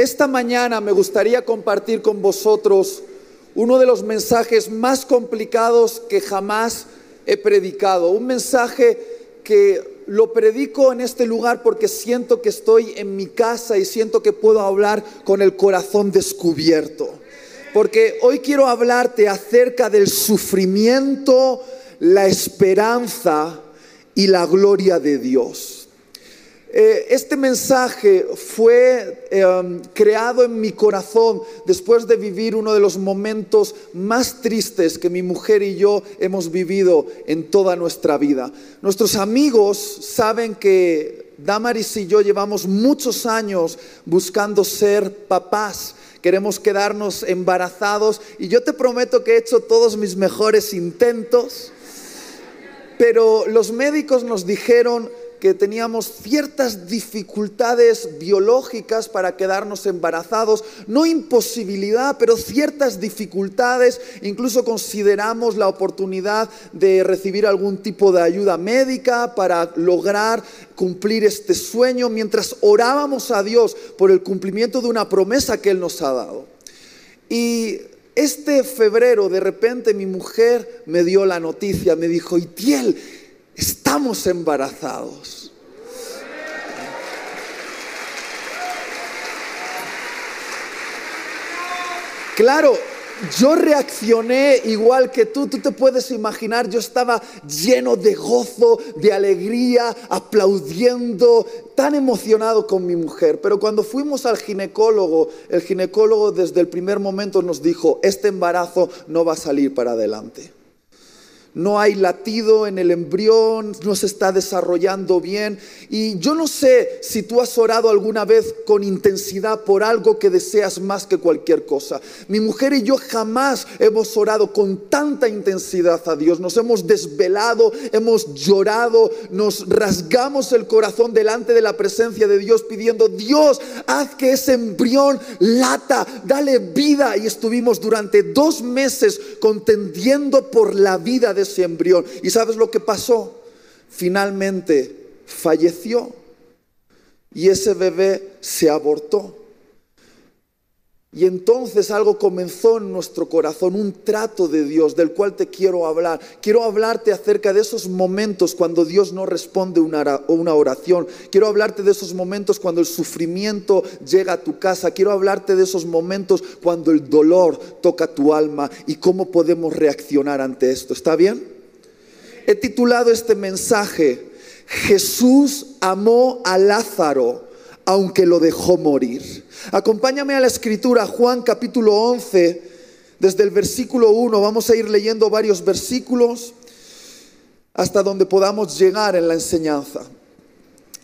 Esta mañana me gustaría compartir con vosotros uno de los mensajes más complicados que jamás he predicado. Un mensaje que lo predico en este lugar porque siento que estoy en mi casa y siento que puedo hablar con el corazón descubierto. Porque hoy quiero hablarte acerca del sufrimiento, la esperanza y la gloria de Dios. Eh, este mensaje fue em, creado en mi corazón después de vivir uno de los momentos más tristes que mi mujer y yo hemos vivido en toda nuestra vida. Nuestros amigos saben que Damaris y yo llevamos muchos años buscando ser papás. Queremos quedarnos embarazados y yo te prometo que he hecho todos mis mejores intentos, pero los médicos nos dijeron que teníamos ciertas dificultades biológicas para quedarnos embarazados, no imposibilidad, pero ciertas dificultades, incluso consideramos la oportunidad de recibir algún tipo de ayuda médica para lograr cumplir este sueño mientras orábamos a Dios por el cumplimiento de una promesa que Él nos ha dado. Y este febrero de repente mi mujer me dio la noticia, me dijo, Itiel, estamos embarazados. Claro, yo reaccioné igual que tú, tú te puedes imaginar, yo estaba lleno de gozo, de alegría, aplaudiendo, tan emocionado con mi mujer. Pero cuando fuimos al ginecólogo, el ginecólogo desde el primer momento nos dijo, este embarazo no va a salir para adelante no hay latido en el embrión, no se está desarrollando bien. Y yo no sé si tú has orado alguna vez con intensidad por algo que deseas más que cualquier cosa. Mi mujer y yo jamás hemos orado con tanta intensidad a Dios. Nos hemos desvelado, hemos llorado, nos rasgamos el corazón delante de la presencia de Dios pidiendo, Dios, haz que ese embrión lata, dale vida. Y estuvimos durante dos meses contendiendo por la vida de ese embrión. ¿Y sabes lo que pasó? Finalmente falleció y ese bebé se abortó. Y entonces algo comenzó en nuestro corazón, un trato de Dios del cual te quiero hablar. Quiero hablarte acerca de esos momentos cuando Dios no responde una, oración. Quiero hablarte de esos momentos cuando el sufrimiento llega a tu casa. Quiero hablarte de esos momentos cuando el dolor toca tu alma y cómo podemos reaccionar ante esto. ¿Está bien? He titulado este mensaje, Jesús amó a Lázaro aunque lo dejó morir. Acompáñame a la escritura, Juan capítulo 11, desde el versículo 1, vamos a ir leyendo varios versículos hasta donde podamos llegar en la enseñanza.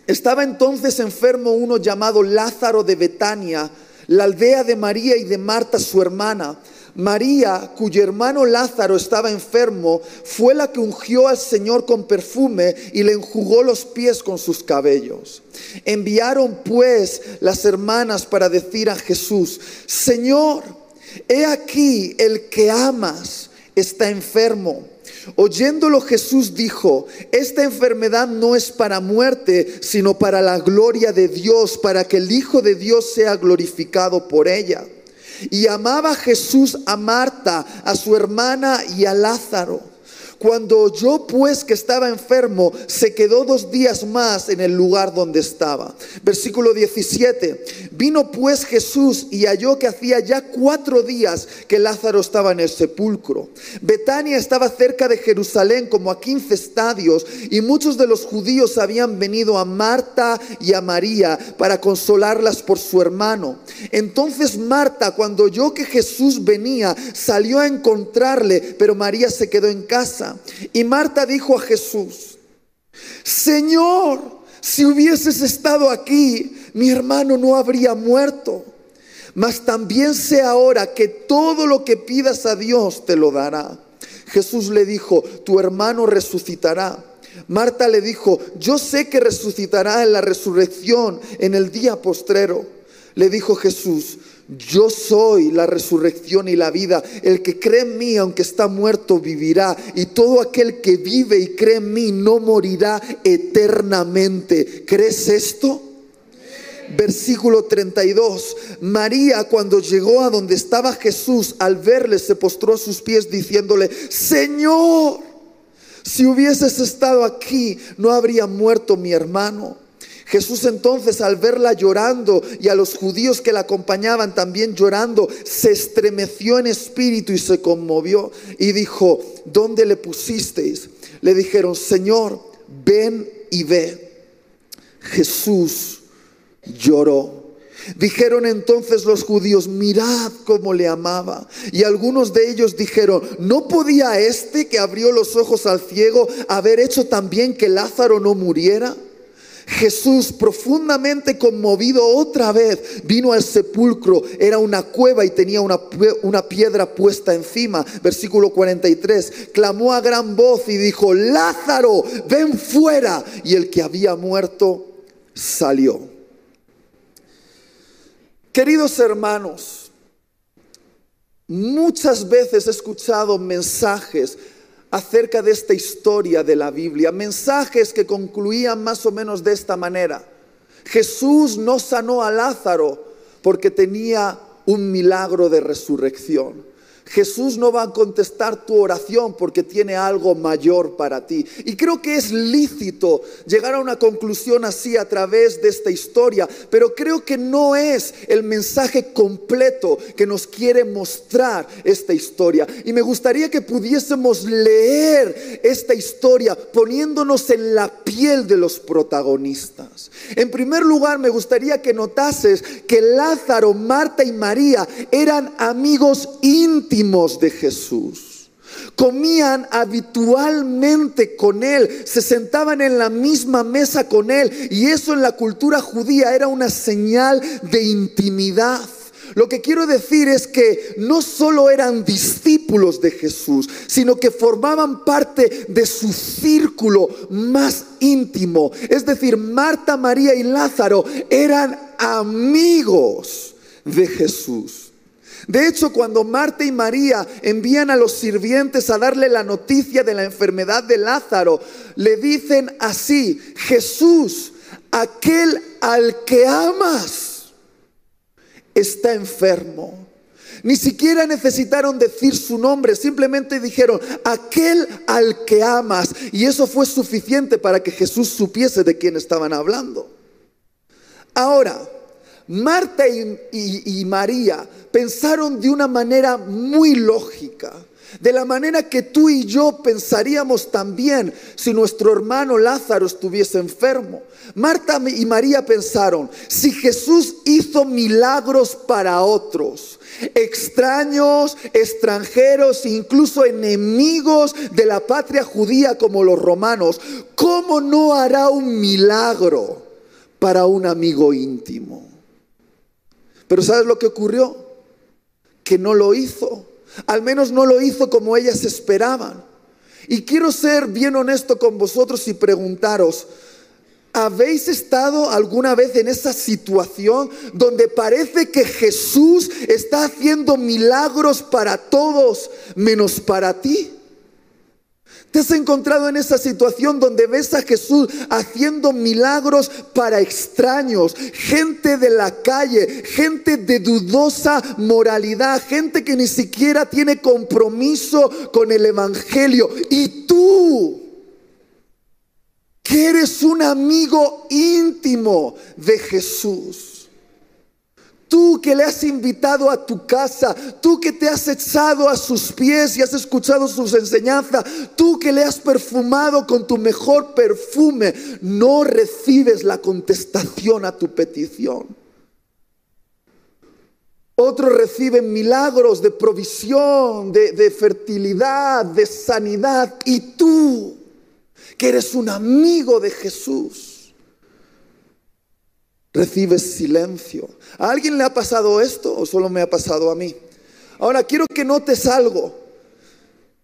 Estaba entonces enfermo uno llamado Lázaro de Betania, la aldea de María y de Marta su hermana. María, cuyo hermano Lázaro estaba enfermo, fue la que ungió al Señor con perfume y le enjugó los pies con sus cabellos. Enviaron pues las hermanas para decir a Jesús, Señor, he aquí el que amas está enfermo. Oyéndolo Jesús dijo, esta enfermedad no es para muerte, sino para la gloria de Dios, para que el Hijo de Dios sea glorificado por ella. Y amaba Jesús a Marta, a su hermana y a Lázaro. Cuando oyó pues que estaba enfermo, se quedó dos días más en el lugar donde estaba. Versículo 17. Vino pues Jesús y halló que hacía ya cuatro días que Lázaro estaba en el sepulcro. Betania estaba cerca de Jerusalén como a quince estadios y muchos de los judíos habían venido a Marta y a María para consolarlas por su hermano. Entonces Marta, cuando oyó que Jesús venía, salió a encontrarle, pero María se quedó en casa. Y Marta dijo a Jesús, Señor, si hubieses estado aquí, mi hermano no habría muerto. Mas también sé ahora que todo lo que pidas a Dios te lo dará. Jesús le dijo, tu hermano resucitará. Marta le dijo, yo sé que resucitará en la resurrección en el día postrero. Le dijo Jesús, yo soy la resurrección y la vida. El que cree en mí, aunque está muerto, vivirá. Y todo aquel que vive y cree en mí no morirá eternamente. ¿Crees esto? Versículo 32. María cuando llegó a donde estaba Jesús, al verle se postró a sus pies diciéndole, Señor, si hubieses estado aquí, no habría muerto mi hermano. Jesús entonces al verla llorando y a los judíos que la acompañaban también llorando, se estremeció en espíritu y se conmovió y dijo, ¿dónde le pusisteis? Le dijeron, Señor, ven y ve. Jesús lloró. Dijeron entonces los judíos, mirad cómo le amaba. Y algunos de ellos dijeron, ¿no podía este que abrió los ojos al ciego haber hecho también que Lázaro no muriera? Jesús, profundamente conmovido otra vez, vino al sepulcro. Era una cueva y tenía una, una, piedra puesta encima. Versículo 43. Clamó a gran voz y dijo, Lázaro, ven fuera. Y el que había muerto salió. Queridos hermanos, muchas veces he escuchado mensajes acerca de esta historia de la Biblia, mensajes que concluían más o menos de esta manera. Jesús no sanó a Lázaro porque tenía un milagro de resurrección. Jesús no va a contestar tu oración porque tiene algo mayor para ti. Y creo que es lícito llegar a una conclusión así a través de esta historia, pero creo que no es el mensaje completo que nos quiere mostrar esta historia. Y me gustaría que pudiésemos leer esta historia poniéndonos en la piel de los protagonistas. En primer lugar, me gustaría que notases que Lázaro, Marta y María eran amigos íntimos de Jesús. Comían habitualmente con Él, se sentaban en la misma mesa con Él y eso en la cultura judía era una señal de intimidad. Lo que quiero decir es que no solo eran discípulos de Jesús, sino que formaban parte de su círculo más íntimo. Es decir, Marta, María y Lázaro eran amigos de Jesús. De hecho, cuando Marta y María envían a los sirvientes a darle la noticia de la enfermedad de Lázaro, le dicen así, Jesús, aquel al que amas, está enfermo. Ni siquiera necesitaron decir su nombre, simplemente dijeron, aquel al que amas. Y eso fue suficiente para que Jesús supiese de quién estaban hablando. Ahora, Marta y, María pensaron de una manera muy lógica, de la manera que tú y yo pensaríamos también si nuestro hermano Lázaro estuviese enfermo. Marta y María pensaron, si Jesús hizo milagros para otros, extraños, extranjeros, incluso enemigos de la patria judía como los romanos, ¿cómo no hará un milagro para un amigo íntimo? Pero ¿sabes lo que ocurrió? Que no lo hizo. Al menos no lo hizo como ellas esperaban. Y quiero ser bien honesto con vosotros y preguntaros, ¿habéis estado alguna vez en esa situación donde parece que Jesús está haciendo milagros para todos menos para ti? ¿Te has encontrado en esa situación donde ves a Jesús haciendo milagros para extraños, gente de la calle, gente de dudosa moralidad, gente que ni siquiera tiene compromiso con el Evangelio? Y tú, que eres un amigo íntimo de Jesús Tú que le has invitado a tu casa, tú que te has echado a sus pies y has escuchado sus enseñanzas, tú que le has perfumado con tu mejor perfume, no recibes la contestación a tu petición. Otros reciben milagros de provisión, de, de fertilidad, de sanidad. Y tú, que eres un amigo de Jesús, recibes silencio. ¿A alguien le ha pasado esto o solo me ha pasado a mí? Ahora quiero que notes algo.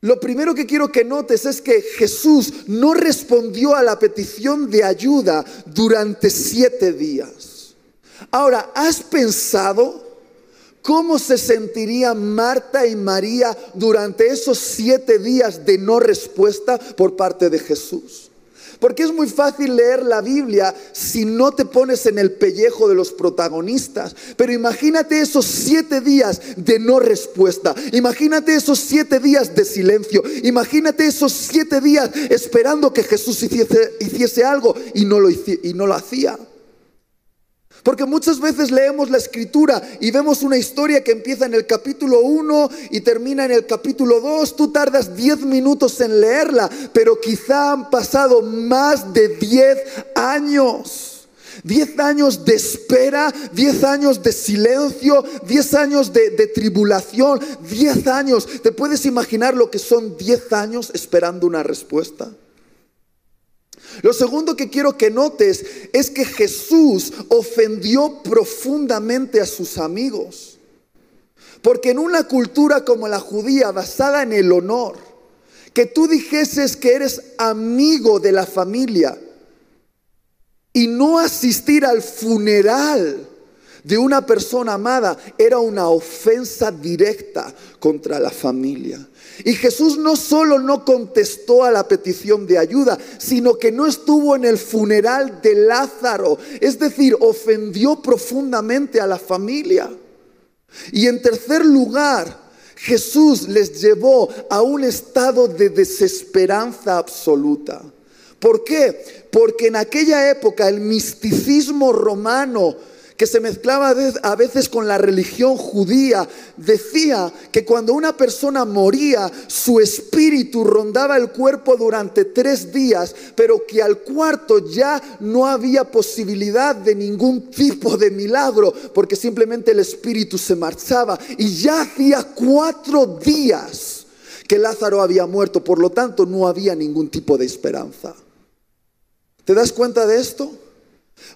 Lo primero que quiero que notes es que Jesús no respondió a la petición de ayuda durante siete días. Ahora, ¿has pensado cómo se sentirían Marta y María durante esos siete días de no respuesta por parte de Jesús? Porque es muy fácil leer la Biblia si no te pones en el pellejo de los protagonistas. Pero imagínate esos siete días de no respuesta. Imagínate esos siete días de silencio. Imagínate esos siete días esperando que Jesús hiciese, algo y no, lo, y no lo hacía. Porque muchas veces leemos la escritura y vemos una historia que empieza en el capítulo 1 y termina en el capítulo 2. Tú tardas 10 minutos en leerla, pero quizá han pasado más de 10 años. 10 años de espera, 10 años de silencio, 10 años de, de, tribulación, 10 años. ¿Te puedes imaginar lo que son 10 años esperando una respuesta? Lo segundo que quiero que notes es que Jesús ofendió profundamente a sus amigos. Porque en una cultura como la judía, basada en el honor, que tú dijeses que eres amigo de la familia y no asistir al funeral de una persona amada era una ofensa directa contra la familia. Y Jesús no solo no contestó a la petición de ayuda, sino que no estuvo en el funeral de Lázaro. Es decir, ofendió profundamente a la familia. Y en tercer lugar, Jesús les llevó a un estado de desesperanza absoluta. ¿Por qué? Porque en aquella época el misticismo romano que se mezclaba a veces con la religión judía, decía que cuando una persona moría, su espíritu rondaba el cuerpo durante tres días, pero que al cuarto ya no había posibilidad de ningún tipo de milagro, porque simplemente el espíritu se marchaba y ya hacía cuatro días que Lázaro había muerto, por lo tanto no había ningún tipo de esperanza. ¿Te das cuenta de esto?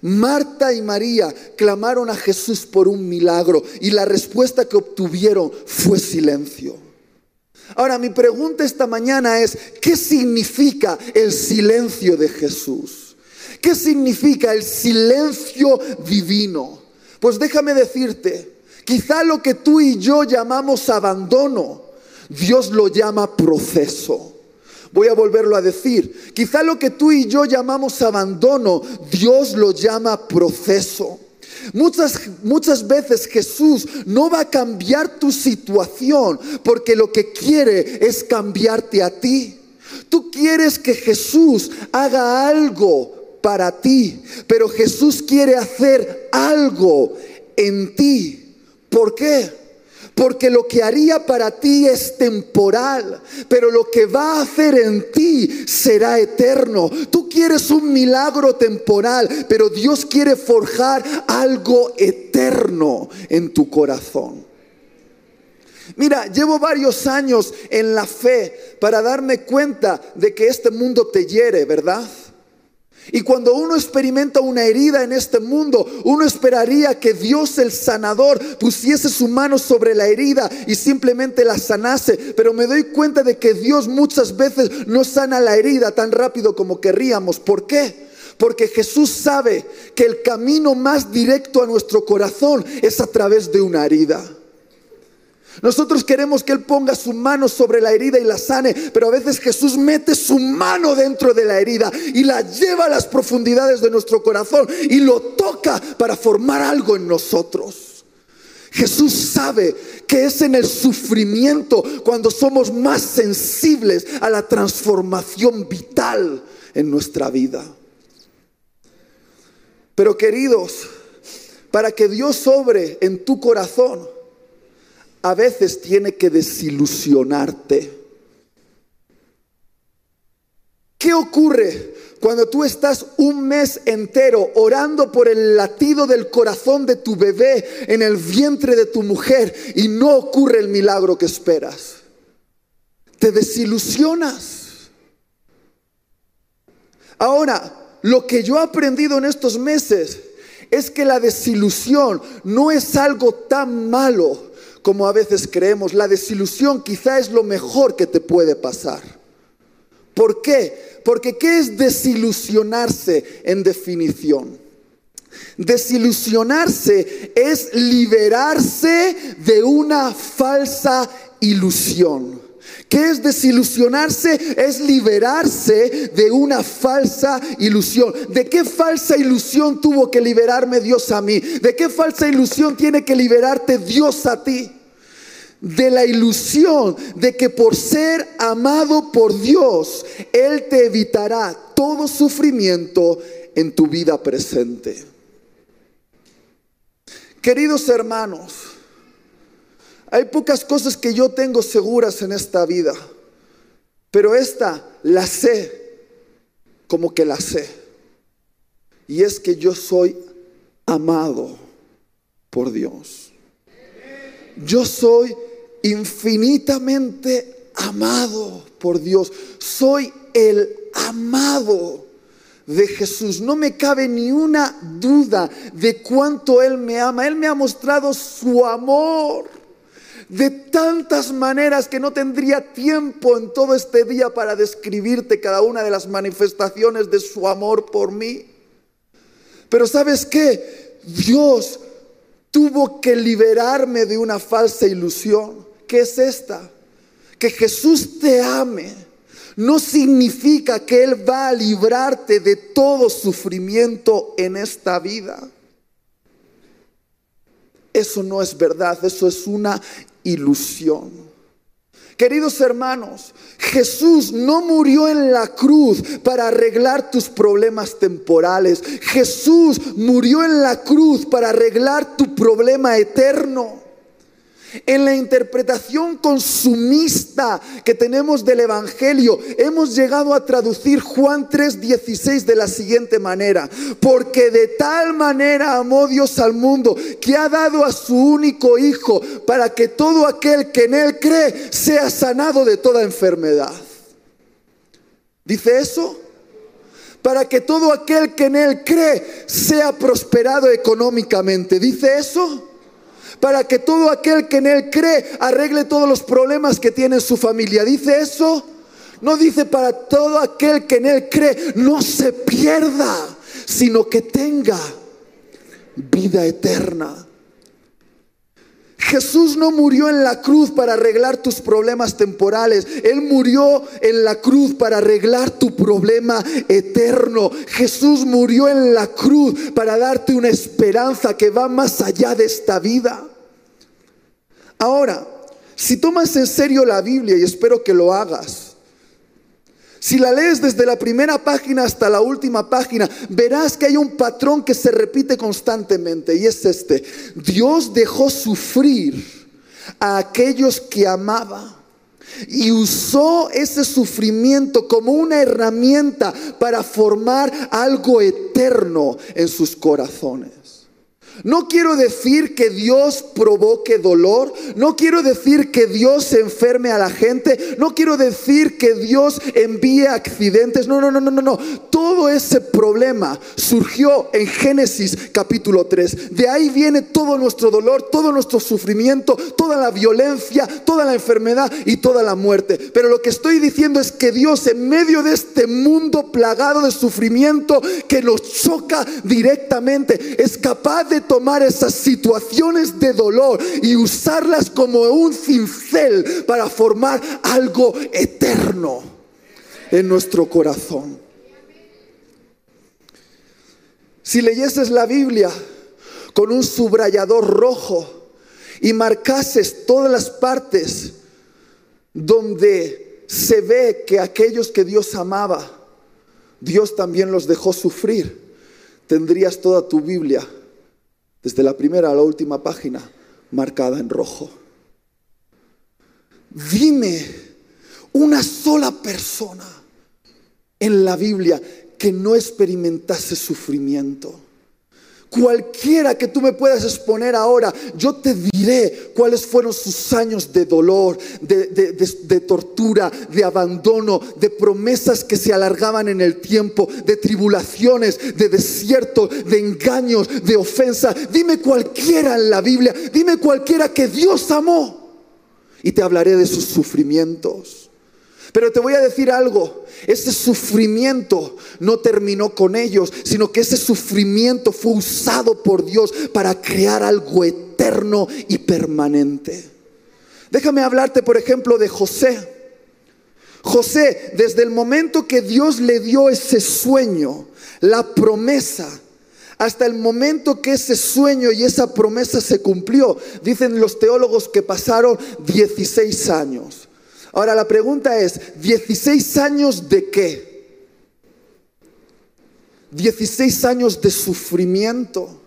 Marta y María clamaron a Jesús por un milagro y la respuesta que obtuvieron fue silencio. Ahora mi pregunta esta mañana es, ¿qué significa el silencio de Jesús? ¿Qué significa el silencio divino? Pues déjame decirte, quizá lo que tú y yo llamamos abandono, Dios lo llama proceso. Voy a volverlo a decir. Quizá lo que tú y yo llamamos abandono, Dios lo llama proceso. Muchas, muchas veces Jesús no va a cambiar tu situación porque lo que quiere es cambiarte a ti. Tú quieres que Jesús haga algo para ti, pero Jesús quiere hacer algo en ti. ¿Por qué? Porque lo que haría para ti es temporal, pero lo que va a hacer en ti será eterno. Tú quieres un milagro temporal, pero Dios quiere forjar algo eterno en tu corazón. Mira, llevo varios años en la fe para darme cuenta de que este mundo te hiere, ¿verdad? Y cuando uno experimenta una herida en este mundo, uno esperaría que Dios el sanador pusiese su mano sobre la herida y simplemente la sanase. Pero me doy cuenta de que Dios muchas veces no sana la herida tan rápido como querríamos. ¿Por qué? Porque Jesús sabe que el camino más directo a nuestro corazón es a través de una herida. Nosotros queremos que Él ponga su mano sobre la herida y la sane, pero a veces Jesús mete su mano dentro de la herida y la lleva a las profundidades de nuestro corazón y lo toca para formar algo en nosotros. Jesús sabe que es en el sufrimiento cuando somos más sensibles a la transformación vital en nuestra vida. Pero queridos, para que Dios sobre en tu corazón, a veces tiene que desilusionarte. ¿Qué ocurre cuando tú estás un mes entero orando por el latido del corazón de tu bebé en el vientre de tu mujer y no ocurre el milagro que esperas? Te desilusionas. Ahora, lo que yo he aprendido en estos meses es que la desilusión no es algo tan malo como a veces creemos. La desilusión quizá es lo mejor que te puede pasar. ¿Por qué? Porque ¿qué es desilusionarse en definición? Desilusionarse es liberarse de una falsa ilusión. ¿Qué es desilusionarse? Es liberarse de una falsa ilusión. ¿De qué falsa ilusión tuvo que liberarme Dios a mí? ¿De qué falsa ilusión tiene que liberarte Dios a ti? De la ilusión de que por ser amado por Dios, Él te evitará todo sufrimiento en tu vida presente. Queridos hermanos, hay pocas cosas que yo tengo seguras en esta vida, pero esta la sé como que la sé. Y es que yo soy amado por Dios. Yo soy infinitamente amado por Dios. Soy el amado de Jesús. No me cabe ni una duda de cuánto Él me ama. Él me ha mostrado su amor de tantas maneras que no tendría tiempo en todo este día para describirte cada una de las manifestaciones de su amor por mí. Pero sabes qué? Dios tuvo que liberarme de una falsa ilusión. ¿Qué es esta? Que Jesús te ame no significa que Él va a librarte de todo sufrimiento en esta vida. Eso no es verdad, eso es una ilusión. Queridos hermanos, Jesús no murió en la cruz para arreglar tus problemas temporales. Jesús murió en la cruz para arreglar tu problema eterno. En la interpretación consumista que tenemos del Evangelio, hemos llegado a traducir Juan 3:16 de la siguiente manera, porque de tal manera amó Dios al mundo que ha dado a su único Hijo para que todo aquel que en Él cree sea sanado de toda enfermedad. ¿Dice eso? Para que todo aquel que en Él cree sea prosperado económicamente. ¿Dice eso? Para que todo aquel que en Él cree arregle todos los problemas que tiene su familia. ¿Dice eso? No dice para todo aquel que en Él cree no se pierda, sino que tenga vida eterna. Jesús no murió en la cruz para arreglar tus problemas temporales. Él murió en la cruz para arreglar tu problema eterno. Jesús murió en la cruz para darte una esperanza que va más allá de esta vida. Ahora, si tomas en serio la Biblia, y espero que lo hagas, si la lees desde la primera página hasta la última página, verás que hay un patrón que se repite constantemente y es este. Dios dejó sufrir a aquellos que amaba y usó ese sufrimiento como una herramienta para formar algo eterno en sus corazones. No quiero decir que Dios provoque dolor, no quiero decir que Dios enferme a la gente, no quiero decir que Dios envíe accidentes, no, no, no, no, no, no. Todo ese problema surgió en Génesis capítulo 3. De ahí viene todo nuestro dolor, todo nuestro sufrimiento, toda la violencia, toda la enfermedad y toda la muerte. Pero lo que estoy diciendo es que Dios en medio de este mundo plagado de sufrimiento que nos choca directamente, es capaz de tomar esas situaciones de dolor y usarlas como un cincel para formar algo eterno en nuestro corazón. Si leyeses la Biblia con un subrayador rojo y marcases todas las partes donde se ve que aquellos que Dios amaba, Dios también los dejó sufrir, tendrías toda tu Biblia desde la primera a la última página, marcada en rojo. Dime una sola persona en la Biblia que no experimentase sufrimiento. Cualquiera que tú me puedas exponer ahora, yo te diré cuáles fueron sus años de dolor, de, tortura, de abandono, de promesas que se alargaban en el tiempo, de tribulaciones, de desierto, de engaños, de ofensa. Dime cualquiera en la Biblia, dime cualquiera que Dios amó y te hablaré de sus sufrimientos. Pero te voy a decir algo, ese sufrimiento no terminó con ellos, sino que ese sufrimiento fue usado por Dios para crear algo eterno y permanente. Déjame hablarte, por ejemplo, de José. José, desde el momento que Dios le dio ese sueño, la promesa, hasta el momento que ese sueño y esa promesa se cumplió, dicen los teólogos que pasaron 16 años. Ahora la pregunta es, ¿16 años de qué? 16 años de sufrimiento.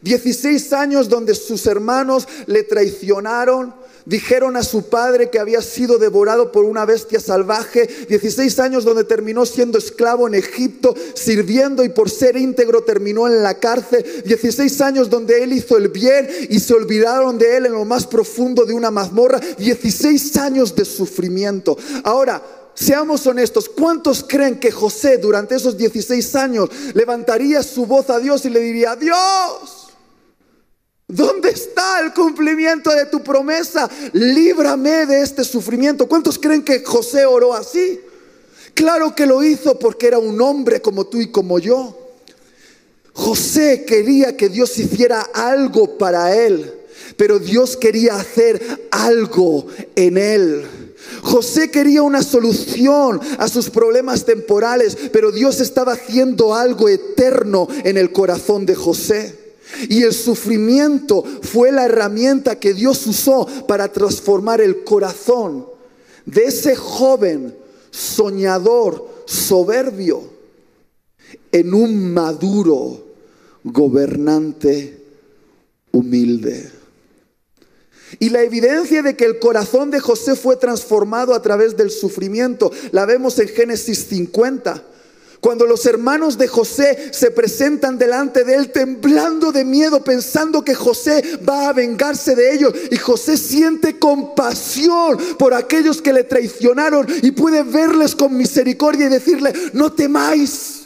16 años donde sus hermanos le traicionaron, Dijeron a su padre que había sido devorado por una bestia salvaje. 16 años donde terminó siendo esclavo en Egipto, sirviendo y por ser íntegro terminó en la cárcel. 16 años donde él hizo el bien y se olvidaron de él en lo más profundo de una mazmorra. 16 años de sufrimiento. Ahora, Seamos honestos, ¿cuántos creen que José durante esos 16 años levantaría su voz a Dios y le diría, Dios, ¿Dónde está el cumplimiento de tu promesa? Líbrame de este sufrimiento. ¿Cuántos creen que José oró así? Claro que lo hizo porque era un hombre como tú y como yo. José quería que Dios hiciera algo para él, pero Dios quería hacer algo en él. José quería una solución a sus problemas temporales, pero Dios estaba haciendo algo eterno en el corazón de José. Y el sufrimiento fue la herramienta que Dios usó para transformar el corazón de ese joven soñador, soberbio, en un maduro gobernante humilde. Y la evidencia de que el corazón de José fue transformado a través del sufrimiento la vemos en Génesis 50. Cuando los hermanos de José se presentan delante de él temblando de miedo, pensando que José va a vengarse de ellos. Y José siente compasión por aquellos que le traicionaron y puede verles con misericordia y decirle, no temáis.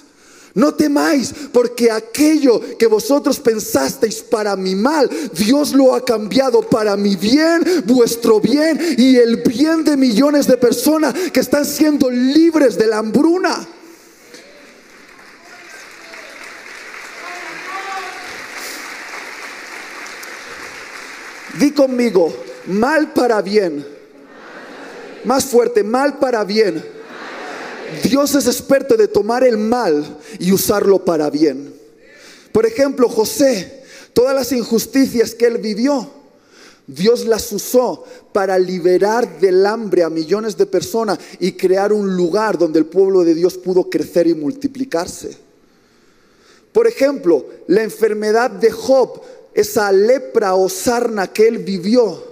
No temáis, porque aquello que vosotros pensasteis para mi mal, Dios lo ha cambiado para mi bien, vuestro bien y el bien de millones de personas que están siendo libres de la hambruna. Di conmigo, mal para bien. Más fuerte, mal para bien. Dios es experto de tomar el mal y usarlo para bien. Por ejemplo, José, todas las injusticias que él vivió, Dios las usó para liberar del hambre a millones de personas y crear un lugar donde el pueblo de Dios pudo crecer y multiplicarse. Por ejemplo, la enfermedad de Job esa lepra o sarna que él vivió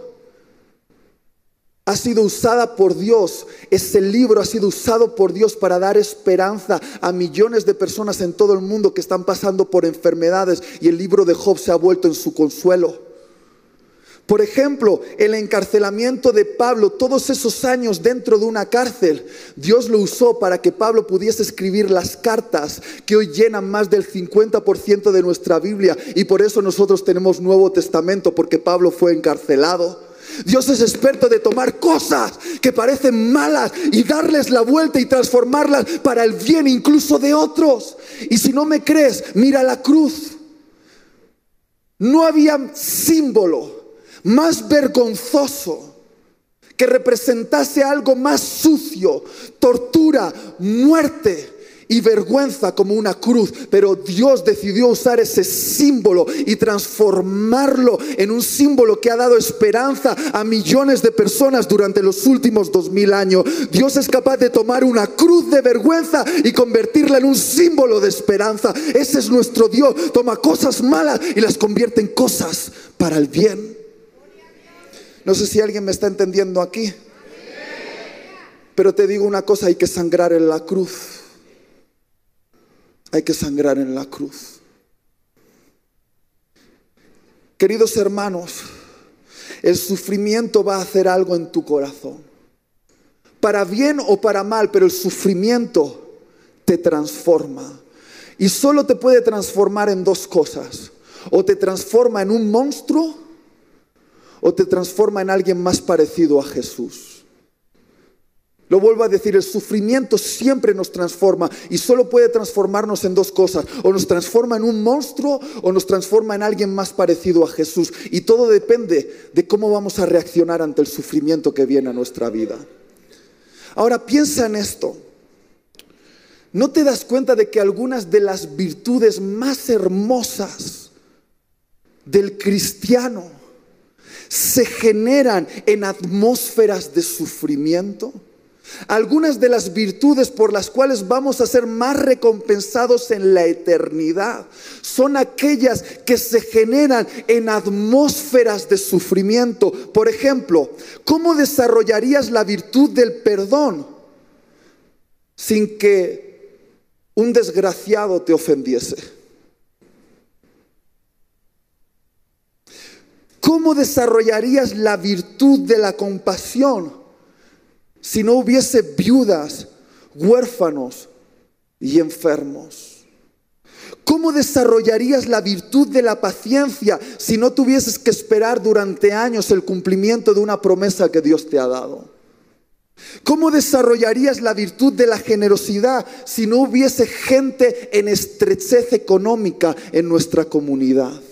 ha sido usada por Dios. Ese libro ha sido usado por Dios para dar esperanza a millones de personas en todo el mundo que están pasando por enfermedades y el libro de Job se ha vuelto en su consuelo. Por ejemplo, el encarcelamiento de Pablo, todos esos años dentro de una cárcel, Dios lo usó para que Pablo pudiese escribir las cartas que hoy llenan más del 50% de nuestra Biblia y por eso nosotros tenemos Nuevo Testamento, porque Pablo fue encarcelado. Dios es experto de tomar cosas que parecen malas y darles la vuelta y transformarlas para el bien incluso de otros. Y si no me crees, mira la cruz. No había símbolo más vergonzoso, que representase algo más sucio, tortura, muerte y vergüenza como una cruz, pero Dios decidió usar ese símbolo y transformarlo en un símbolo que ha dado esperanza a millones de personas durante los últimos dos mil años. Dios es capaz de tomar una cruz de vergüenza y convertirla en un símbolo de esperanza. Ese es nuestro Dios. Toma cosas malas y las convierte en cosas para el bien. No sé si alguien me está entendiendo aquí. Pero te digo una cosa, hay que sangrar en la cruz. Hay que sangrar en la cruz. Queridos hermanos, el sufrimiento va a hacer algo en tu corazón. Para bien o para mal, pero el sufrimiento te transforma. Y solo te puede transformar en dos cosas. O te transforma en un monstruo o te transforma en alguien más parecido a Jesús. Lo vuelvo a decir, el sufrimiento siempre nos transforma y solo puede transformarnos en dos cosas. O nos transforma en un monstruo o nos transforma en alguien más parecido a Jesús. Y todo depende de cómo vamos a reaccionar ante el sufrimiento que viene a nuestra vida. Ahora piensa en esto. ¿No te das cuenta de que algunas de las virtudes más hermosas del cristiano se generan en atmósferas de sufrimiento? Algunas de las virtudes por las cuales vamos a ser más recompensados en la eternidad son aquellas que se generan en atmósferas de sufrimiento. Por ejemplo, ¿cómo desarrollarías la virtud del perdón sin que un desgraciado te ofendiese? ¿Cómo desarrollarías la virtud de la compasión? si no hubiese viudas, huérfanos y enfermos? ¿Cómo desarrollarías la virtud de la paciencia si no tuvieses que esperar durante años el cumplimiento de una promesa que Dios te ha dado? ¿Cómo desarrollarías la virtud de la generosidad si no hubiese gente en estrechez económica en nuestra comunidad?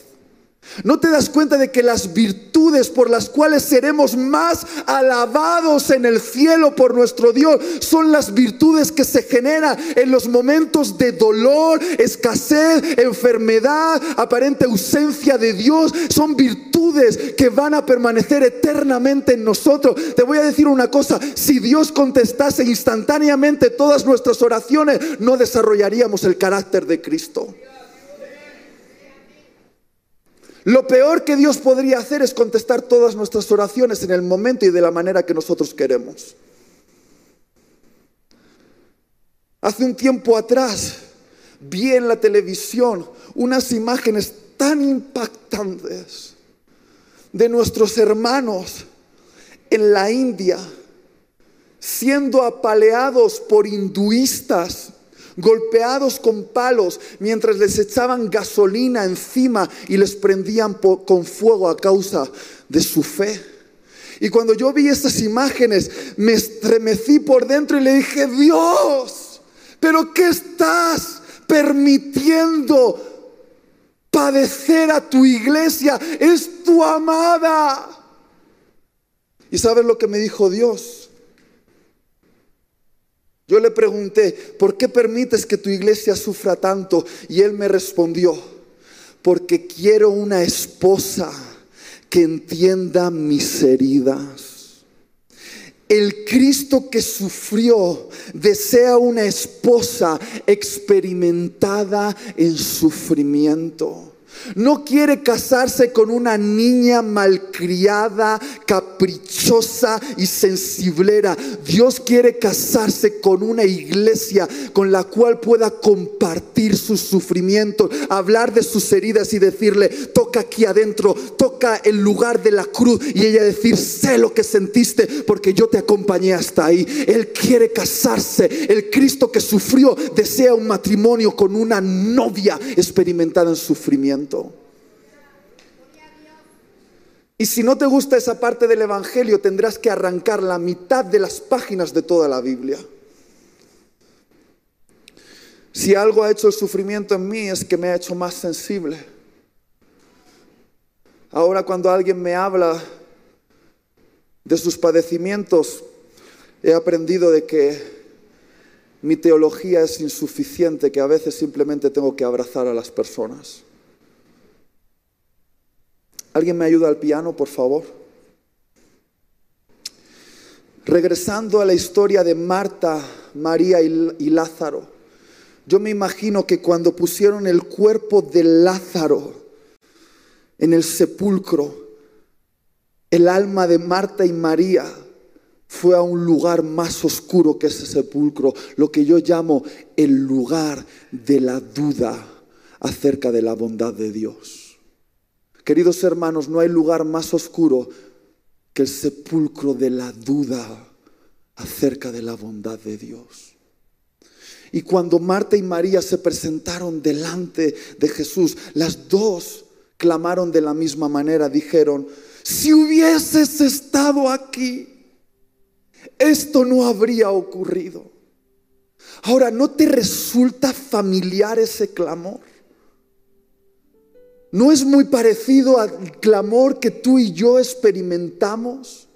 ¿No te das cuenta de que las virtudes por las cuales seremos más alabados en el cielo por nuestro Dios son las virtudes que se generan en los momentos de dolor, escasez, enfermedad, aparente ausencia de Dios? Son virtudes que van a permanecer eternamente en nosotros. Te voy a decir una cosa, si Dios contestase instantáneamente todas nuestras oraciones, no desarrollaríamos el carácter de Cristo. Lo peor que Dios podría hacer es contestar todas nuestras oraciones en el momento y de la manera que nosotros queremos. Hace un tiempo atrás vi en la televisión unas imágenes tan impactantes de nuestros hermanos en la India siendo apaleados por hinduistas golpeados con palos mientras les echaban gasolina encima y les prendían con fuego a causa de su fe. Y cuando yo vi estas imágenes, me estremecí por dentro y le dije, Dios, pero ¿qué estás permitiendo padecer a tu iglesia? Es tu amada. ¿Y sabes lo que me dijo Dios? Yo le pregunté, ¿por qué permites que tu iglesia sufra tanto? Y él me respondió, porque quiero una esposa que entienda mis heridas. El Cristo que sufrió desea una esposa experimentada en sufrimiento. No quiere casarse con una niña malcriada, caprichosa y sensiblera. Dios quiere casarse con una iglesia con la cual pueda compartir sus sufrimientos, hablar de sus heridas y decirle, toca aquí adentro, toca el lugar de la cruz y ella decir, sé lo que sentiste porque yo te acompañé hasta ahí. Él quiere casarse. El Cristo que sufrió desea un matrimonio con una novia experimentada en sufrimiento. Y si no te gusta esa parte del Evangelio, tendrás que arrancar la mitad de las páginas de toda la Biblia. Si algo ha hecho el sufrimiento en mí es que me ha hecho más sensible. Ahora cuando alguien me habla de sus padecimientos, he aprendido de que mi teología es insuficiente, que a veces simplemente tengo que abrazar a las personas. ¿Alguien me ayuda al piano, por favor? Regresando a la historia de Marta, María y, Lázaro, yo me imagino que cuando pusieron el cuerpo de Lázaro en el sepulcro, el alma de Marta y María fue a un lugar más oscuro que ese sepulcro, lo que yo llamo el lugar de la duda acerca de la bondad de Dios. Queridos hermanos, no hay lugar más oscuro que el sepulcro de la duda acerca de la bondad de Dios. Y cuando Marta y María se presentaron delante de Jesús, las dos clamaron de la misma manera, dijeron, si hubieses estado aquí, esto no habría ocurrido. Ahora, ¿no te resulta familiar ese clamor? ¿No es muy parecido al clamor que tú y yo experimentamos?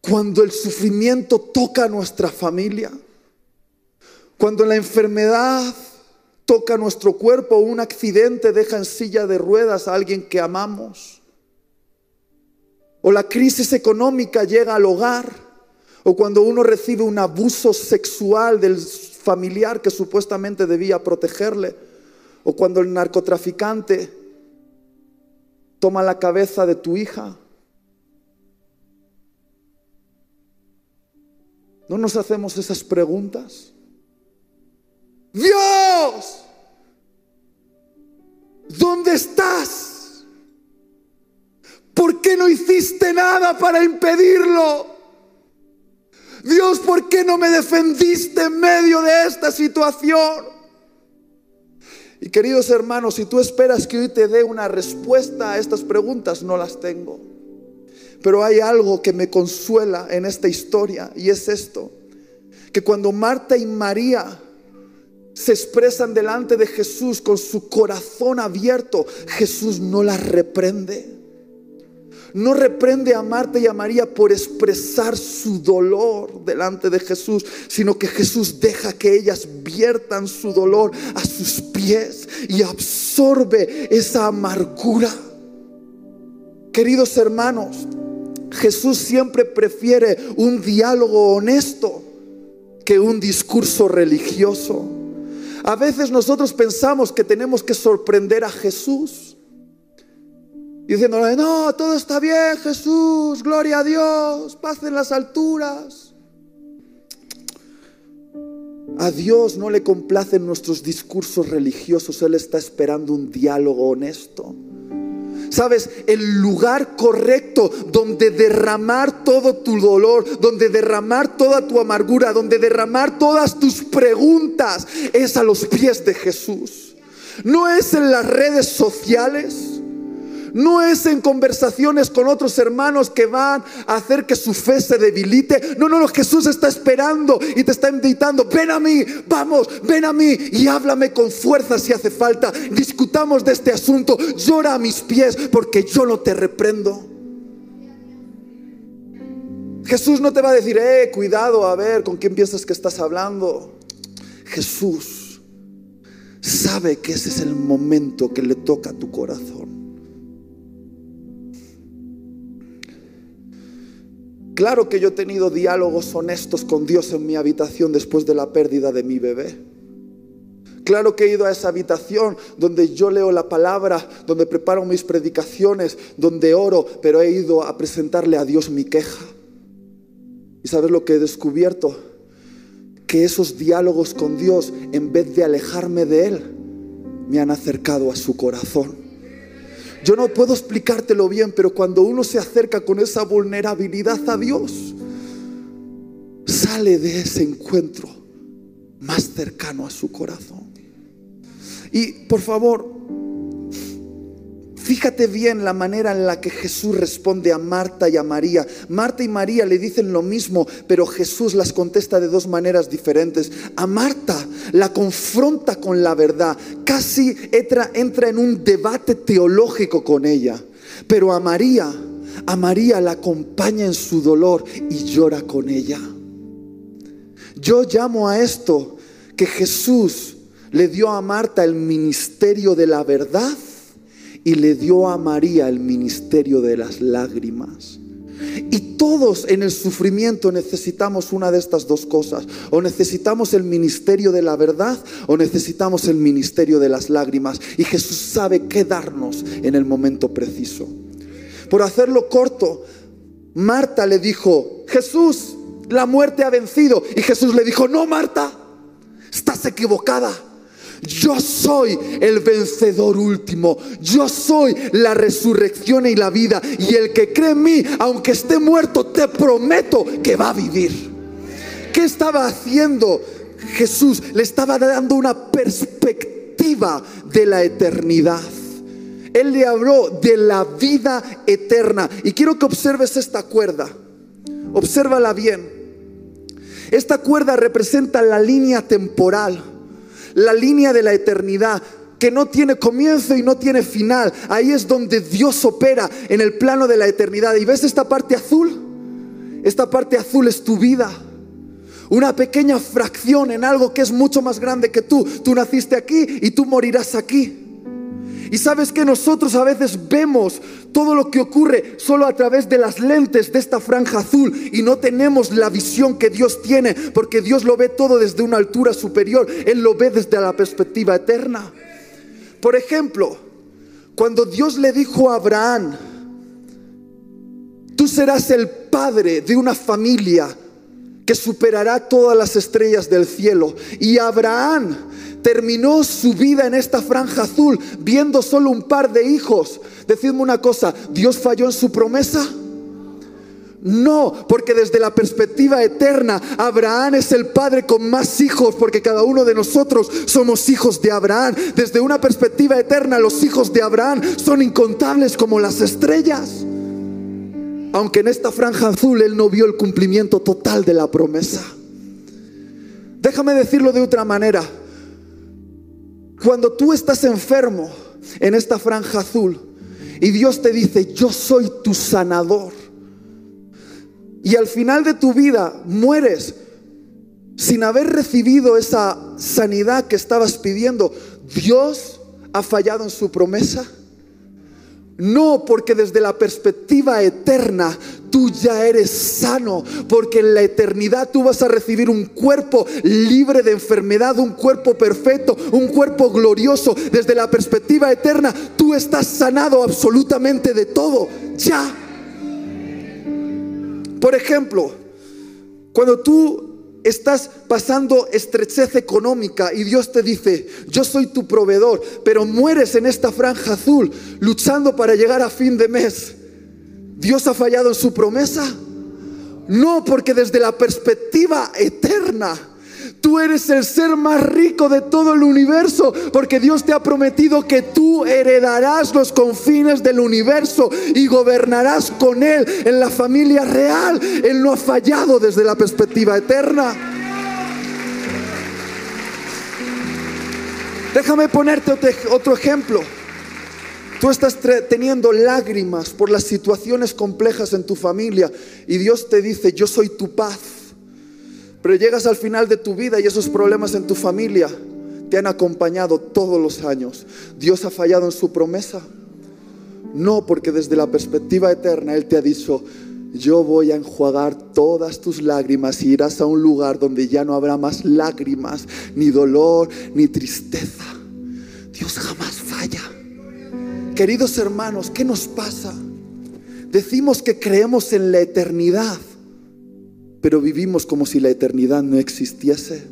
cuando el sufrimiento toca a nuestra familia, cuando la enfermedad toca nuestro cuerpo, un accidente deja en silla de ruedas a alguien que amamos, o la crisis económica llega al hogar, o cuando uno recibe un abuso sexual del familiar que supuestamente debía protegerle, o cuando el narcotraficante toma la cabeza de tu hija. ¿No nos hacemos esas preguntas? Dios, ¿dónde estás? ¿Por qué no hiciste nada para impedirlo? Dios, ¿por qué no me defendiste en medio de esta situación? Y queridos hermanos, si tú esperas que hoy te dé una respuesta a estas preguntas, no las tengo. Pero hay algo que me consuela en esta historia y es esto, que cuando Marta y María se expresan delante de Jesús con su corazón abierto, Jesús no las reprende. No reprende a Marta y a María por expresar su dolor delante de Jesús, sino que Jesús deja que ellas viertan su dolor a sus pies y absorbe esa amargura. Queridos hermanos, Jesús siempre prefiere un diálogo honesto que un discurso religioso. A veces nosotros pensamos que tenemos que sorprender a Jesús diciéndole, no, todo está bien, Jesús, gloria a Dios, paz en las alturas. A Dios no le complacen nuestros discursos religiosos, Él está esperando un diálogo honesto. Sabes, el lugar correcto donde derramar todo tu dolor, donde derramar toda tu amargura, donde derramar todas tus preguntas, es a los pies de Jesús. No es en las redes sociales no es en conversaciones con otros hermanos que van a hacer que su fe se debilite. No, no, no, Jesús está esperando y te está invitando. Ven a mí, vamos, ven a mí y háblame con fuerza si hace falta. Discutamos de este asunto. Llora a mis pies porque yo no te reprendo. Jesús no te va a decir, eh, cuidado, a ver, ¿con quién piensas que estás hablando? Jesús sabe que ese es el momento que le toca a tu corazón. Claro que yo he tenido diálogos honestos con Dios en mi habitación después de la pérdida de mi bebé. Claro que he ido a esa habitación donde yo leo la palabra, donde preparo mis predicaciones, donde oro, pero he ido a presentarle a Dios mi queja. ¿Y sabes lo que he descubierto? Que esos diálogos con Dios, en vez de alejarme de Él, me han acercado a su corazón. Yo no puedo explicártelo bien, pero cuando uno se acerca con esa vulnerabilidad a Dios, sale de ese encuentro más cercano a su corazón. Y por favor, Fíjate bien la manera en la que Jesús responde a Marta y a María. Marta y María le dicen lo mismo, pero Jesús las contesta de dos maneras diferentes. A Marta la confronta con la verdad, casi entra, entra en un debate teológico con ella. Pero a María, a María la acompaña en su dolor y llora con ella. Yo llamo a esto que Jesús le dio a Marta el ministerio de la verdad y le dio a María el ministerio de las lágrimas. Y todos en el sufrimiento necesitamos una de estas dos cosas. O necesitamos el ministerio de la verdad o necesitamos el ministerio de las lágrimas. Y Jesús sabe qué darnos en el momento preciso. Por hacerlo corto, Marta le dijo, Jesús, la muerte ha vencido. Y Jesús le dijo, no, Marta, estás equivocada. Yo soy el vencedor último. Yo soy la resurrección y la vida. Y el que cree en mí, aunque esté muerto, te prometo que va a vivir. ¿Qué estaba haciendo Jesús? Le estaba dando una perspectiva de la eternidad. Él le habló de la vida eterna. Y quiero que observes esta cuerda. Obsérvala bien. Esta cuerda representa la línea temporal la línea de la eternidad que no tiene comienzo y no tiene final. Ahí es donde Dios opera en el plano de la eternidad. ¿Y ves esta parte azul? Esta parte azul es tu vida. Una pequeña fracción en algo que es mucho más grande que tú. Tú naciste aquí y tú morirás aquí. Y sabes que nosotros a veces vemos todo lo que ocurre solo a través de las lentes de esta franja azul y no tenemos la visión que Dios tiene, porque Dios lo ve todo desde una altura superior, Él lo ve desde la perspectiva eterna. Por ejemplo, cuando Dios le dijo a Abraham, tú serás el padre de una familia que superará todas las estrellas del cielo. Y Abraham terminó su vida en esta franja azul viendo solo un par de hijos. Decidme una cosa, ¿Dios falló en su promesa? No, porque desde la perspectiva eterna, Abraham es el padre con más hijos, porque cada uno de nosotros somos hijos de Abraham. Desde una perspectiva eterna, los hijos de Abraham son incontables como las estrellas. Aunque en esta franja azul él no vio el cumplimiento total de la promesa. Déjame decirlo de otra manera. Cuando tú estás enfermo en esta franja azul y Dios te dice, yo soy tu sanador, y al final de tu vida mueres sin haber recibido esa sanidad que estabas pidiendo, ¿Dios ha fallado en su promesa? No, porque desde la perspectiva eterna tú ya eres sano, porque en la eternidad tú vas a recibir un cuerpo libre de enfermedad, un cuerpo perfecto, un cuerpo glorioso. Desde la perspectiva eterna tú estás sanado absolutamente de todo, ya. Por ejemplo, cuando tú estás pasando estrechez económica y Dios te dice, yo soy tu proveedor, pero mueres en esta franja azul luchando para llegar a fin de mes, ¿Dios ha fallado en su promesa? No, porque desde la perspectiva eterna, Tú eres el ser más rico de todo el universo porque Dios te ha prometido que tú heredarás los confines del universo y gobernarás con Él en la familia real. Él no ha fallado desde la perspectiva eterna. Déjame ponerte otro ejemplo. Tú estás teniendo lágrimas por las situaciones complejas en tu familia y Dios te dice, yo soy tu paz. Pero llegas al final de tu vida y esos problemas en tu familia te han acompañado todos los años. ¿Dios ha fallado en su promesa? No, porque desde la perspectiva eterna Él te ha dicho, yo voy a enjuagar todas tus lágrimas y irás a un lugar donde ya no habrá más lágrimas, ni dolor, ni tristeza. Dios jamás falla. Queridos hermanos, ¿qué nos pasa? Decimos que creemos en la eternidad, pero vivimos como si la eternidad no existiese.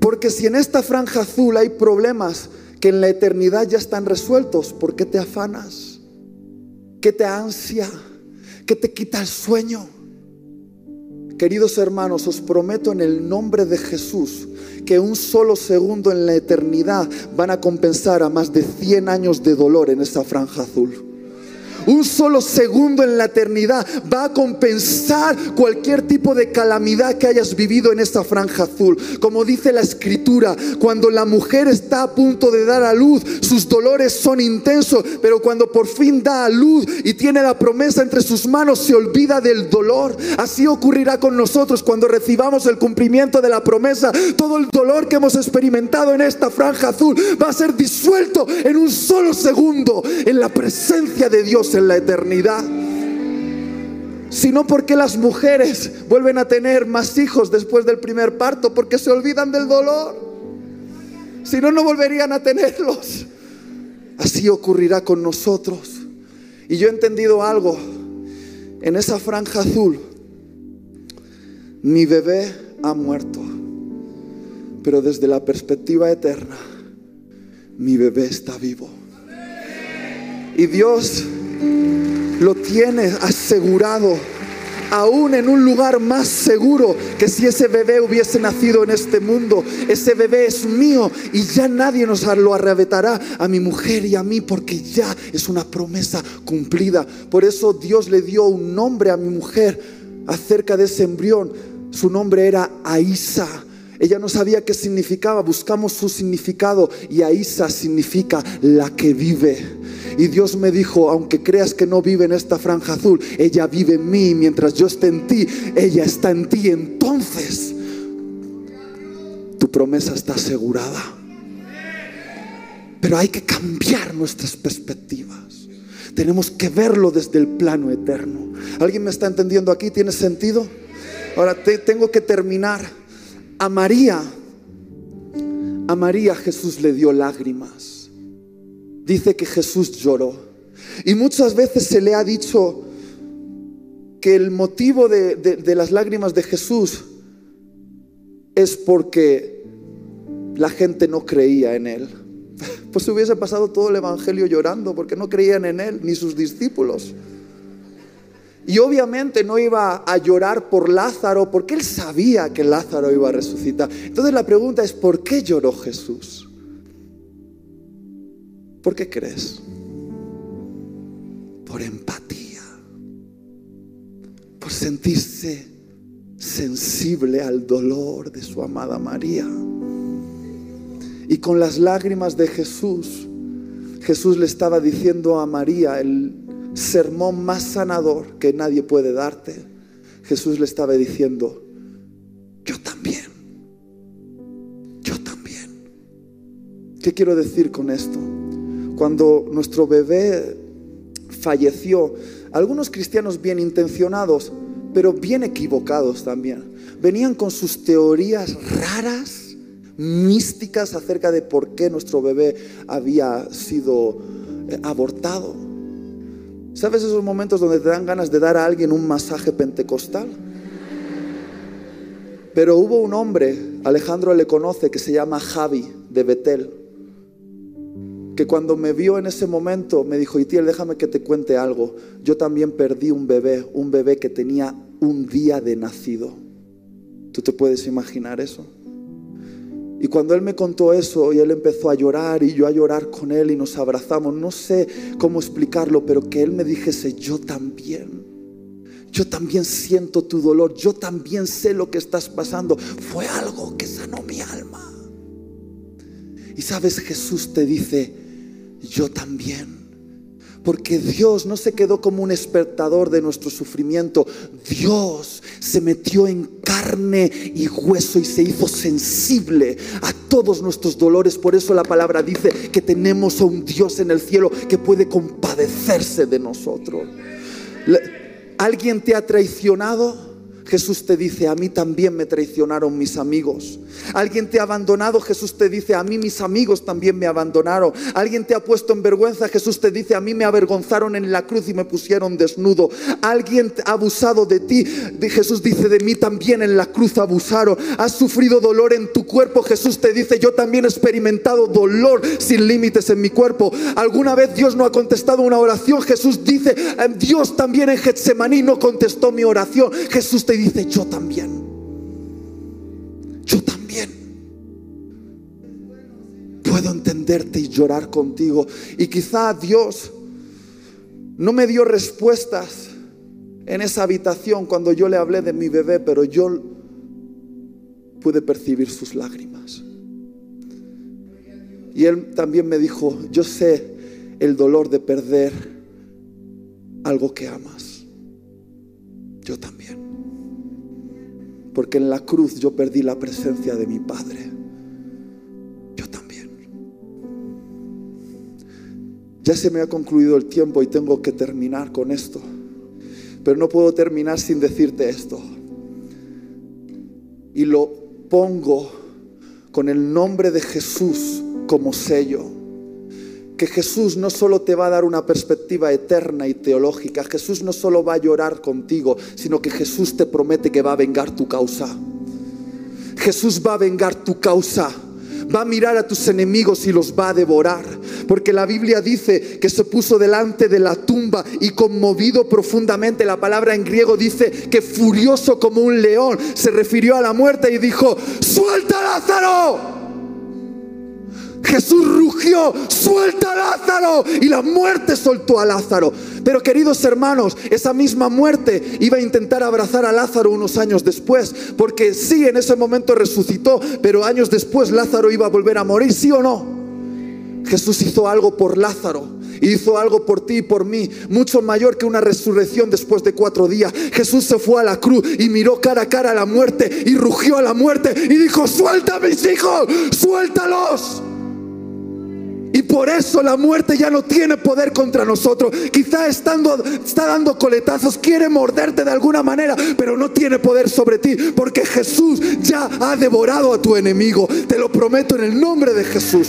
Porque si en esta franja azul hay problemas que en la eternidad ya están resueltos, ¿por qué te afanas? ¿Qué te ansia? ¿Qué te quita el sueño? Queridos hermanos, os prometo en el nombre de Jesús que un solo segundo en la eternidad van a compensar a más de 100 años de dolor en esa franja azul. Un solo segundo en la eternidad va a compensar cualquier tipo de calamidad que hayas vivido en esta franja azul. Como dice la escritura, cuando la mujer está a punto de dar a luz, sus dolores son intensos, pero cuando por fin da a luz y tiene la promesa entre sus manos, se olvida del dolor. Así ocurrirá con nosotros cuando recibamos el cumplimiento de la promesa. Todo el dolor que hemos experimentado en esta franja azul va a ser disuelto en un solo segundo en la presencia de Dios en la eternidad. Sino porque las mujeres vuelven a tener más hijos después del primer parto, porque se olvidan del dolor. Si no, no volverían a tenerlos. Así ocurrirá con nosotros. Y yo he entendido algo. En esa franja azul, mi bebé ha muerto. Pero desde la perspectiva eterna, mi bebé está vivo. Y Dios lo tiene asegurado aún en un lugar más seguro que si ese bebé hubiese nacido en este mundo. Ese bebé es mío y ya nadie nos lo arrebatará a mi mujer y a mí porque ya es una promesa cumplida. Por eso Dios le dio un nombre a mi mujer acerca de ese embrión. Su nombre era Aisa Ella no sabía qué significaba, buscamos su significado y Aisa significa la que vive. Y Dios me dijo, aunque creas que no vive en esta franja azul, ella vive en mí, mientras yo esté en ti, ella está en ti. Entonces, tu promesa está asegurada. Pero hay que cambiar nuestras perspectivas. Tenemos que verlo desde el plano eterno. ¿Alguien me está entendiendo aquí? ¿Tiene sentido? Ahora tengo que terminar. A María, a María Jesús le dio lágrimas. Dice que Jesús lloró. Y muchas veces se le ha dicho que el motivo de, de las lágrimas de Jesús es porque la gente no creía en él. Pues se hubiese pasado todo el Evangelio llorando porque no creían en él ni sus discípulos. Y obviamente no iba a llorar por Lázaro porque él sabía que Lázaro iba a resucitar. Entonces la pregunta es, ¿por qué lloró Jesús? ¿Por qué crees? Por empatía, por sentirse sensible al dolor de su amada María. Y con las lágrimas de Jesús, Jesús le estaba diciendo a María el sermón más sanador que nadie puede darte. Jesús le estaba diciendo, yo también, yo también. ¿Qué quiero decir con esto? Cuando nuestro bebé falleció, algunos cristianos bien intencionados, pero bien equivocados también, venían con sus teorías raras místicas acerca de por qué nuestro bebé había sido eh, abortado. ¿Sabes esos momentos donde te dan ganas de dar a alguien un masaje pentecostal? Pero hubo un hombre, Alejandro le conoce, que se llama Javi de Betel, que cuando me vio en ese momento me dijo, Itiel, déjame que te cuente algo. Yo también perdí un bebé, un bebé que tenía un día de nacido. ¿Tú te puedes imaginar eso? Y cuando él me contó eso y él empezó a llorar y yo a llorar con él y nos abrazamos, no sé cómo explicarlo, pero que él me dijese, yo también, yo también siento tu dolor, yo también sé lo que estás pasando, fue algo que sanó mi alma. Y sabes, Jesús te dice, yo también. Porque Dios no se quedó como un espectador de nuestro sufrimiento. Dios se metió en carne y hueso y se hizo sensible a todos nuestros dolores. Por eso la palabra dice que tenemos a un Dios en el cielo que puede compadecerse de nosotros. ¿Alguien te ha traicionado? Jesús te dice, a mí también me traicionaron mis amigos. Alguien te ha abandonado, Jesús te dice, a mí mis amigos también me abandonaron. Alguien te ha puesto en vergüenza, Jesús te dice, a mí me avergonzaron en la cruz y me pusieron desnudo. Alguien ha abusado de ti, Jesús dice, de mí también en la cruz abusaron. Has sufrido dolor en tu cuerpo, Jesús te dice, yo también he experimentado dolor sin límites en mi cuerpo. Alguna vez Dios no ha contestado una oración, Jesús dice, Dios también en Getsemaní no contestó mi oración. Jesús te dice, yo también. Yo también. Puedo entenderte y llorar contigo. Y quizá Dios no me dio respuestas en esa habitación cuando yo le hablé de mi bebé, pero yo pude percibir sus lágrimas. Y él también me dijo, yo sé el dolor de perder algo que amas. Yo también porque en la cruz yo perdí la presencia de mi Padre. Yo también. Ya se me ha concluido el tiempo y tengo que terminar con esto. Pero no puedo terminar sin decirte esto. Y lo pongo con el nombre de Jesús como sello que Jesús no solo te va a dar una perspectiva eterna y teológica, Jesús no solo va a llorar contigo, sino que Jesús te promete que va a vengar tu causa. Jesús va a vengar tu causa. Va a mirar a tus enemigos y los va a devorar. Porque la Biblia dice que se puso delante de la tumba y conmovido profundamente. La palabra en griego dice que furioso como un león se refirió a la muerte y dijo, suelta Lázaro. Jesús rugió, suelta a Lázaro. Y la muerte soltó a Lázaro. Pero queridos hermanos, esa misma muerte iba a intentar abrazar a Lázaro unos años después, porque sí, en ese momento resucitó, pero años después Lázaro iba a volver a morir, ¿sí o no? Jesús hizo algo por Lázaro hizo algo por ti y por mí, mucho mayor que una resurrección después de cuatro días. Jesús se fue a la cruz y miró cara a cara a la muerte y rugió a la muerte y dijo, suelta a mis hijos, suéltalos. Y por eso la muerte ya no tiene poder contra nosotros. Quizá estando, está dando coletazos, quiere morderte de alguna manera, pero no tiene poder sobre ti, porque Jesús ya ha devorado a tu enemigo. Te lo prometo en el nombre de Jesús.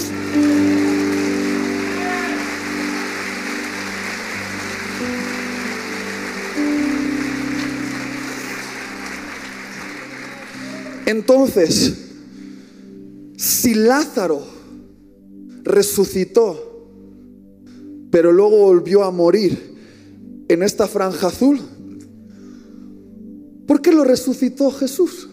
Entonces, si Lázaro resucitó, pero luego volvió a morir en esta franja azul, ¿por qué lo resucitó Jesús?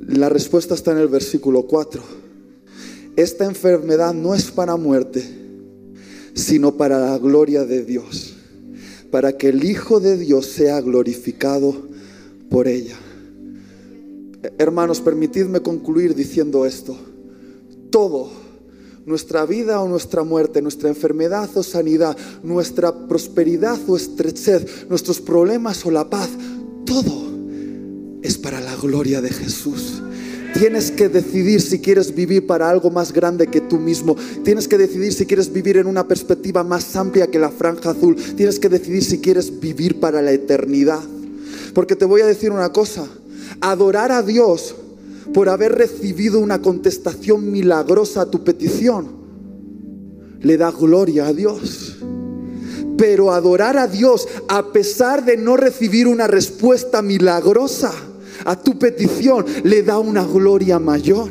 La respuesta está en el versículo 4. Esta enfermedad no es para muerte, sino para la gloria de Dios para que el Hijo de Dios sea glorificado por ella. Hermanos, permitidme concluir diciendo esto. Todo, nuestra vida o nuestra muerte, nuestra enfermedad o sanidad, nuestra prosperidad o estrechez, nuestros problemas o la paz, todo es para la gloria de Jesús. Tienes que decidir si quieres vivir para algo más grande que tú mismo. Tienes que decidir si quieres vivir en una perspectiva más amplia que la franja azul. Tienes que decidir si quieres vivir para la eternidad. Porque te voy a decir una cosa. Adorar a Dios por haber recibido una contestación milagrosa a tu petición le da gloria a Dios. Pero adorar a Dios a pesar de no recibir una respuesta milagrosa a tu petición le da una gloria mayor.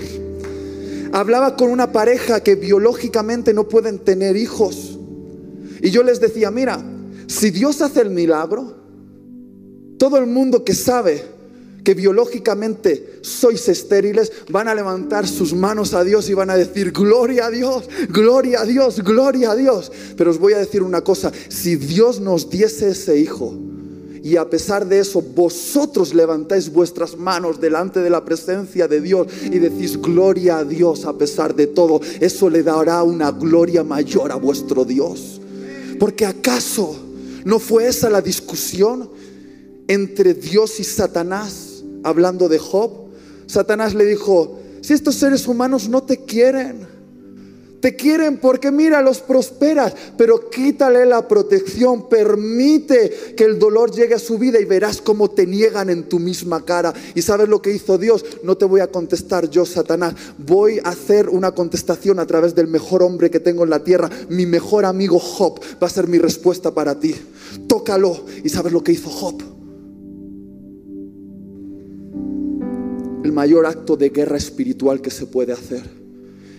Hablaba con una pareja que biológicamente no pueden tener hijos. Y yo les decía, mira, si Dios hace el milagro, todo el mundo que sabe que biológicamente sois estériles, van a levantar sus manos a Dios y van a decir, gloria a Dios, gloria a Dios, gloria a Dios. Pero os voy a decir una cosa, si Dios nos diese ese hijo, y a pesar de eso, vosotros levantáis vuestras manos delante de la presencia de Dios y decís gloria a Dios a pesar de todo. Eso le dará una gloria mayor a vuestro Dios. Porque acaso no fue esa la discusión entre Dios y Satanás hablando de Job. Satanás le dijo, si estos seres humanos no te quieren, te quieren porque mira, los prosperas, pero quítale la protección, permite que el dolor llegue a su vida y verás cómo te niegan en tu misma cara. ¿Y sabes lo que hizo Dios? No te voy a contestar yo, Satanás. Voy a hacer una contestación a través del mejor hombre que tengo en la tierra. Mi mejor amigo Job va a ser mi respuesta para ti. Tócalo. ¿Y sabes lo que hizo Job? El mayor acto de guerra espiritual que se puede hacer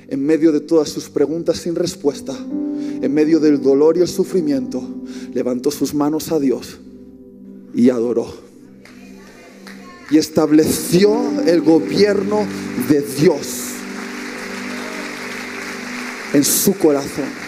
en medio de todas sus preguntas sin respuesta, en medio del dolor y el sufrimiento, levantó sus manos a Dios y adoró. Y estableció el gobierno de Dios en su corazón.